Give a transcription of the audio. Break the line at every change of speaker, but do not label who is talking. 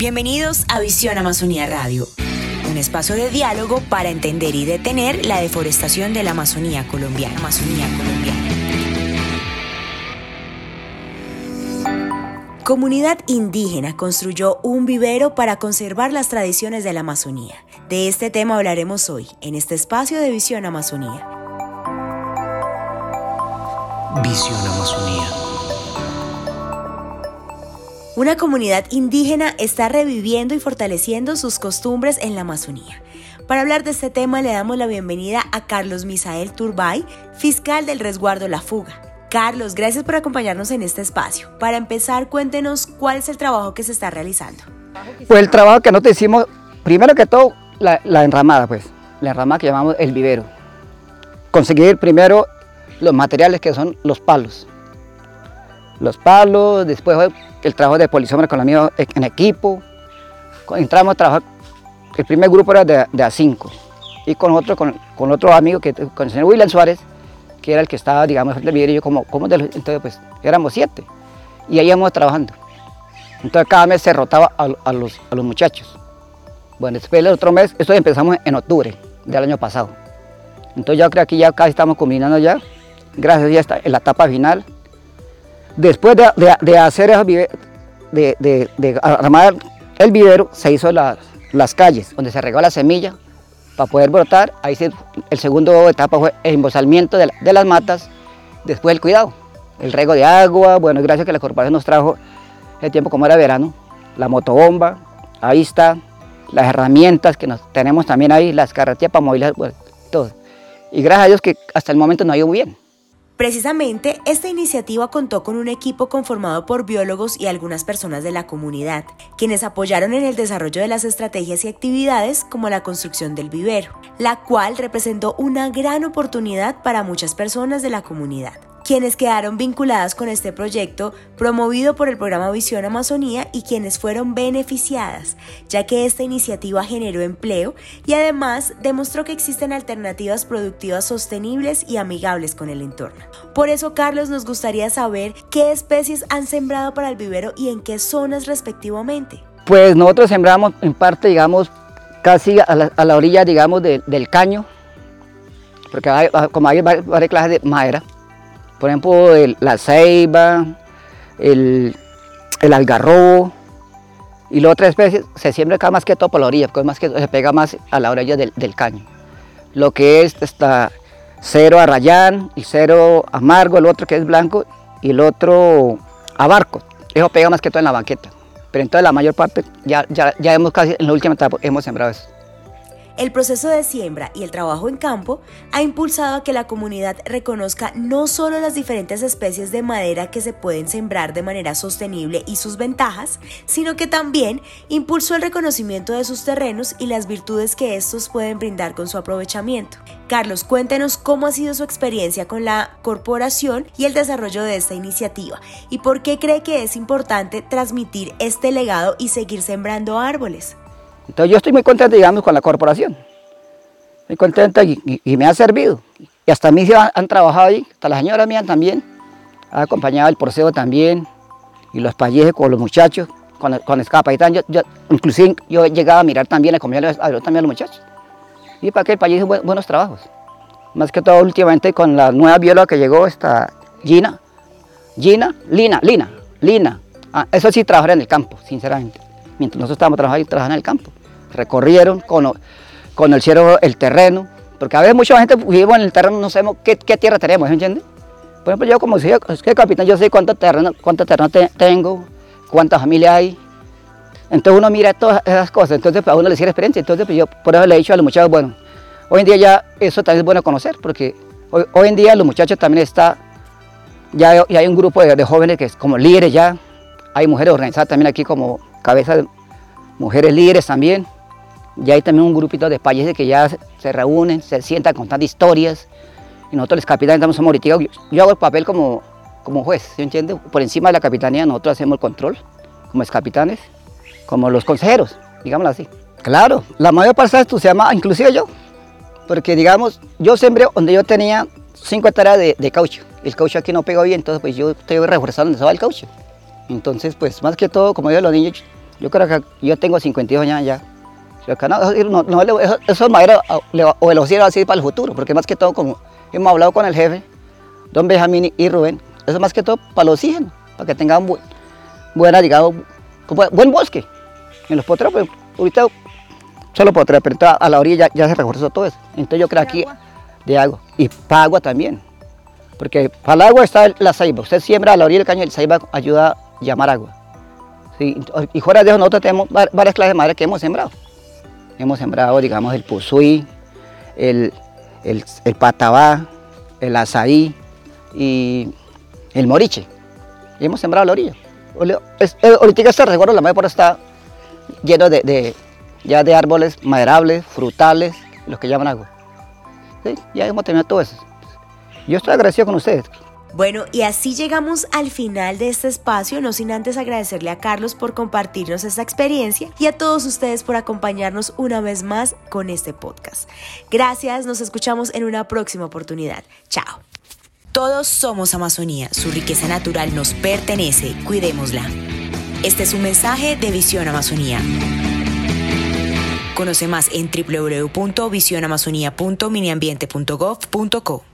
Bienvenidos a Visión Amazonía Radio, un espacio de diálogo para entender y detener la deforestación de la Amazonía colombiana. Comunidad indígena construyó un vivero para conservar las tradiciones de la Amazonía. De este tema hablaremos hoy, en este espacio de Visión Amazonía.
Visión Amazonía.
Una comunidad indígena está reviviendo y fortaleciendo sus costumbres en la Amazonía. Para hablar de este tema le damos la bienvenida a Carlos Misael Turbay, fiscal del resguardo La Fuga. Carlos, gracias por acompañarnos en este espacio. Para empezar, cuéntenos cuál es el trabajo que se está realizando.
Pues el trabajo que nosotros hicimos, primero que todo, la, enramada, pues, la enramada que llamamos el vivero. Conseguir primero los materiales que son los palos. Los palos, después el trabajo de polisómero con amigos en equipo. Entramos a trabajar, el primer grupo era de, de A5 y con otro, con, otro amigo, que, con el señor William Suárez, que era el que estaba, digamos, frente al vivero y yo como, como de los- entonces pues éramos siete y ahí íbamos trabajando. Entonces cada mes se rotaba a, los, a los muchachos. Bueno, después el otro mes, esto empezamos en octubre del año pasado. Entonces yo creo que ya casi estamos combinando ya. Gracias ya está en la etapa final. Después de, hacer armar el vivero, se hizo las, calles, donde se regó la semilla para poder brotar. Ahí se, el segundo etapa fue el embolsamiento de, la- de las matas, después el cuidado, el rego de agua. Bueno, gracias a que la corporación nos trajo el tiempo como era verano, la motobomba, ahí está, las herramientas que nos tenemos también ahí, las carretillas para movilizar, todo. Y gracias a Dios que hasta el momento nos ha ido muy bien.
Precisamente, esta iniciativa contó con un equipo conformado por biólogos y algunas personas de la comunidad, quienes apoyaron en el desarrollo de las estrategias y actividades como la construcción del vivero, la cual representó una gran oportunidad para muchas personas de la comunidad quienes quedaron vinculadas con este proyecto promovido por el programa Visión Amazonía y quienes fueron beneficiadas, ya que esta iniciativa generó empleo y además demostró que existen alternativas productivas sostenibles y amigables con el entorno. Por eso, Carlos, nos gustaría saber qué especies han sembrado para el vivero y en qué zonas respectivamente.
Pues nosotros sembramos en parte, digamos, casi a la, orilla, digamos, de- del caño, porque como hay varias clases de madera, por ejemplo, la ceiba, el, algarrobo, y la otra especie se siembra acá más que todo por la orilla, porque más que se pega más a la orilla del, caño. Lo que es esta cero arrayán y cero amargo, el otro que es blanco, y el otro abarco. Eso pega más que todo en la banqueta. Pero entonces la mayor parte, ya, ya, ya hemos casi, en la última etapa, hemos sembrado eso.
El proceso de siembra y el trabajo en campo ha impulsado a que la comunidad reconozca no solo las diferentes especies de madera que se pueden sembrar de manera sostenible y sus ventajas, sino que también impulsó el reconocimiento de sus terrenos y las virtudes que estos pueden brindar con su aprovechamiento. Carlos, cuéntenos cómo ha sido su experiencia con la corporación y el desarrollo de esta iniciativa y por qué cree que es importante transmitir este legado y seguir sembrando árboles.
Entonces yo estoy muy contento, digamos, con la corporación. Muy contenta y, me ha servido. Y hasta a mí se han, trabajado ahí, hasta la señora mía también. Ha acompañado el porceo también. Y los payeses con los muchachos, con, con Escapitán. Yo, yo, inclusive yo llegaba a mirar también, a comer también a los muchachos. Y para que el país hizo buen- buenos trabajos. Más que todo últimamente con la nueva bióloga que llegó, esta Gina. Gina, Lina, Lina, Lina. Ah, eso sí, trabajar en el campo, sinceramente. Mientras nosotros estábamos trabajando, trabajando en el campo. Recorrieron, cono- conocieron el terreno. Porque a veces mucha gente vivimos en el terreno, no sabemos qué, qué tierra tenemos, ¿me entiendes? Por ejemplo, yo como soy que capitán, yo sé cuánto terreno, cuánto terreno te- tengo, cuántas familias hay. Entonces uno mira todas esas cosas, entonces pues, a uno le sirve experiencia. Entonces pues, yo por eso le he dicho a los muchachos, bueno, hoy en día ya eso también es bueno conocer, porque hoy, hoy en día los muchachos también está, ya, ya hay un grupo de, de jóvenes que es como líderes ya, hay mujeres organizadas también aquí como cabeza de mujeres líderes también. Ya hay también un grupito de países que ya se, se reúnen, se sientan contando historias. Y nosotros los capitanes estamos somos ahorita, yo, yo hago el papel como, como juez, ¿sí entiende? Por encima de la capitanía nosotros hacemos el control, como capitanes, como los consejeros, digámoslo así. Claro, la mayor parte de se llama, inclusive yo, porque digamos, yo sembré donde yo tenía 5 hectáreas de, de caucho, el caucho aquí no pegó bien, entonces pues yo estoy reforzando donde estaba el caucho. Entonces, pues más que todo, como digo los niños, Yo creo que yo tengo 52 años ya. No, no, no, eso es madera o los hicieron así para el futuro, porque más que todo, como hemos hablado con el jefe, don Benjamín y Rubén, eso es más que todo para el oxígeno, para que tengan buena, digamos, buen bosque. En los potreros, pues, ahorita solo potreros, pero a la orilla ya, se reforzó todo eso. Entonces yo creo aquí de agua. Y para agua también. Porque para el agua está la saiba. Usted siembra a la orilla del caño y el saiba ayuda a llamar agua. y fuera de eso nosotros tenemos varias clases de madera que hemos sembrado. Hemos sembrado, digamos, el puzuí, el, el, patabá, el azaí y el moriche. Y hemos sembrado la orilla. ahorita este resguardo la por está lleno de, ya de árboles maderables, frutales, los que llaman agua. Ya hemos terminado todo eso. Yo estoy agradecido con ustedes.
Bueno, y así llegamos al final de este espacio, no sin antes agradecerle a Carlos por compartirnos esta experiencia y a todos ustedes por acompañarnos una vez más con este podcast. Gracias, nos escuchamos en una próxima oportunidad. Chao. Todos somos Amazonía, su riqueza natural nos pertenece, cuidémosla. Este es un mensaje de Visión Amazonía. Conoce más en www.visionamazonía.miniambiente.gov.co.